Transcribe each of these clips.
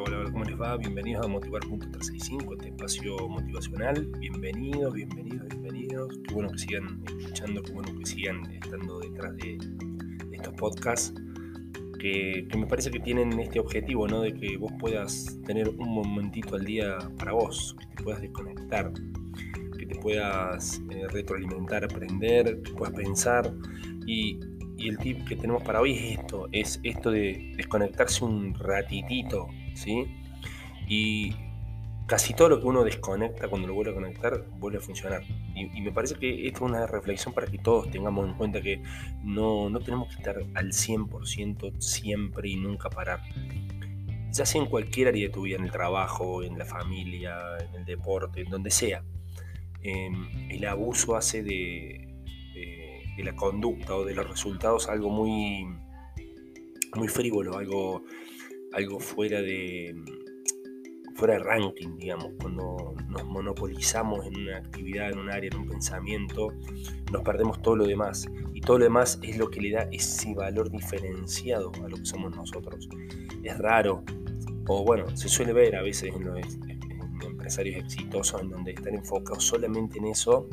¿cómo les Bienvenidos a Motivar.365, este espacio motivacional. Bienvenidos, bienvenidos, bienvenidos. Qué bueno que sigan escuchando, qué bueno que sigan estando detrás de, estos podcasts que, me parece que tienen este objetivo, ¿no? De que vos puedas tener un momentito al día para vos, que te puedas desconectar, que te puedas eh, retroalimentar, aprender, que puedas pensar y y el tip que tenemos para hoy es esto, es esto de desconectarse un ratitito, ¿sí? Y casi todo lo que uno desconecta cuando lo vuelve a conectar vuelve a funcionar. Y, me parece que esto es una reflexión para que todos tengamos en cuenta que no, no tenemos que estar al 100% siempre y nunca parar. Ya sea en cualquier área de tu vida, en el trabajo, en la familia, en el deporte, en donde sea. Em, el abuso hace de de la conducta o de los resultados algo muy, muy frívolo, algo, algo fuera de fuera de ranking, digamos, cuando nos monopolizamos en una actividad, en un área, en un pensamiento, nos perdemos todo lo demás. Y todo lo demás es lo que le da ese valor diferenciado a lo que somos nosotros. Es raro, o bueno, se suele ver a veces en los empresarios exitosos en donde están enfocados solamente en eso,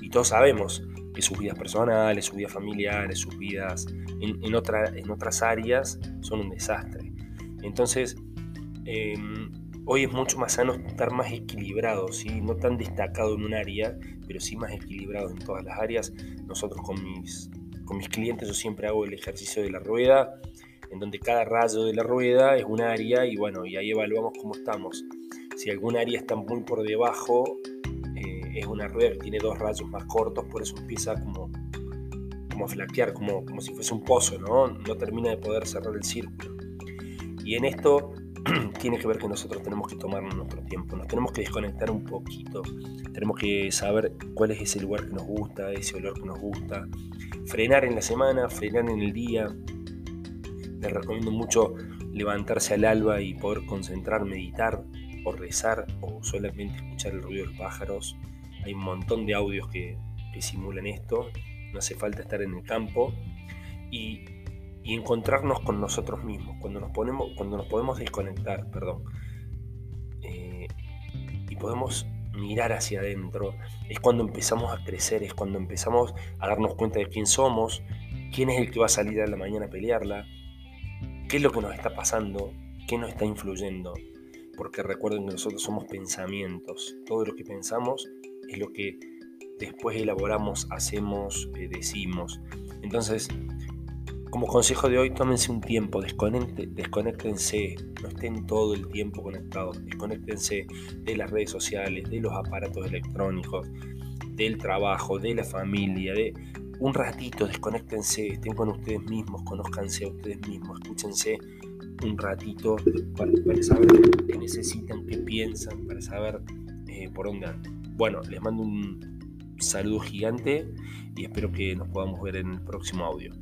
y todos sabemos que sus vidas personales, sus vidas familiares, sus vidas en, en otras áreas son un desastre. Entonces, em, hoy es mucho más sano estar más equilibrado, ¿sí? no tan destacado en un área, pero sí más equilibrado en todas las áreas. Nosotros con mis, con mis clientes yo siempre hago el ejercicio de la rueda, en donde cada rayo de la rueda es un área y bueno, y ahí evaluamos cómo estamos. Si algún área está muy por debajo, es una rueda que tiene dos rayos más cortos, por eso empieza como, como a flaquear, como, como si fuese un pozo, ¿no? No termina de poder cerrar el círculo. Y en esto tiene que ver que nosotros tenemos que tomarnos nuestro tiempo, nos tenemos que desconectar un poquito, tenemos que saber cuál es ese lugar que nos gusta, ese olor que nos gusta, frenar en la semana, frenar en el día. Les recomiendo mucho levantarse al alba y poder concentrar, meditar o rezar o solamente escuchar el ruido de los pájaros hay un montón de audios que, simulan esto. No hace falta estar en el campo. Y, encontrarnos con nosotros mismos. Cuando nos, ponemos, cuando nos podemos desconectar, perdón. Eh, y podemos mirar hacia adentro. Es cuando empezamos a crecer. Es cuando empezamos a darnos cuenta de quién somos. Quién es el que va a salir a la mañana a pelearla. ¿Qué es lo que nos está pasando? ¿Qué nos está influyendo? Porque recuerden que nosotros somos pensamientos. Todo lo que pensamos es lo que después elaboramos, hacemos, eh, decimos. Entonces, como consejo de hoy, tómense un tiempo, desconectense, no estén todo el tiempo conectados, desconectense de las redes sociales, de los aparatos electrónicos, del trabajo, de la familia, de un ratito, desconectense, estén con ustedes mismos, conózcanse a ustedes mismos, escúchense un ratito para, saber qué necesitan, qué piensan, para saber eh, por dónde andan. Bueno, les mando un saludo gigante y espero que nos podamos ver en el próximo audio.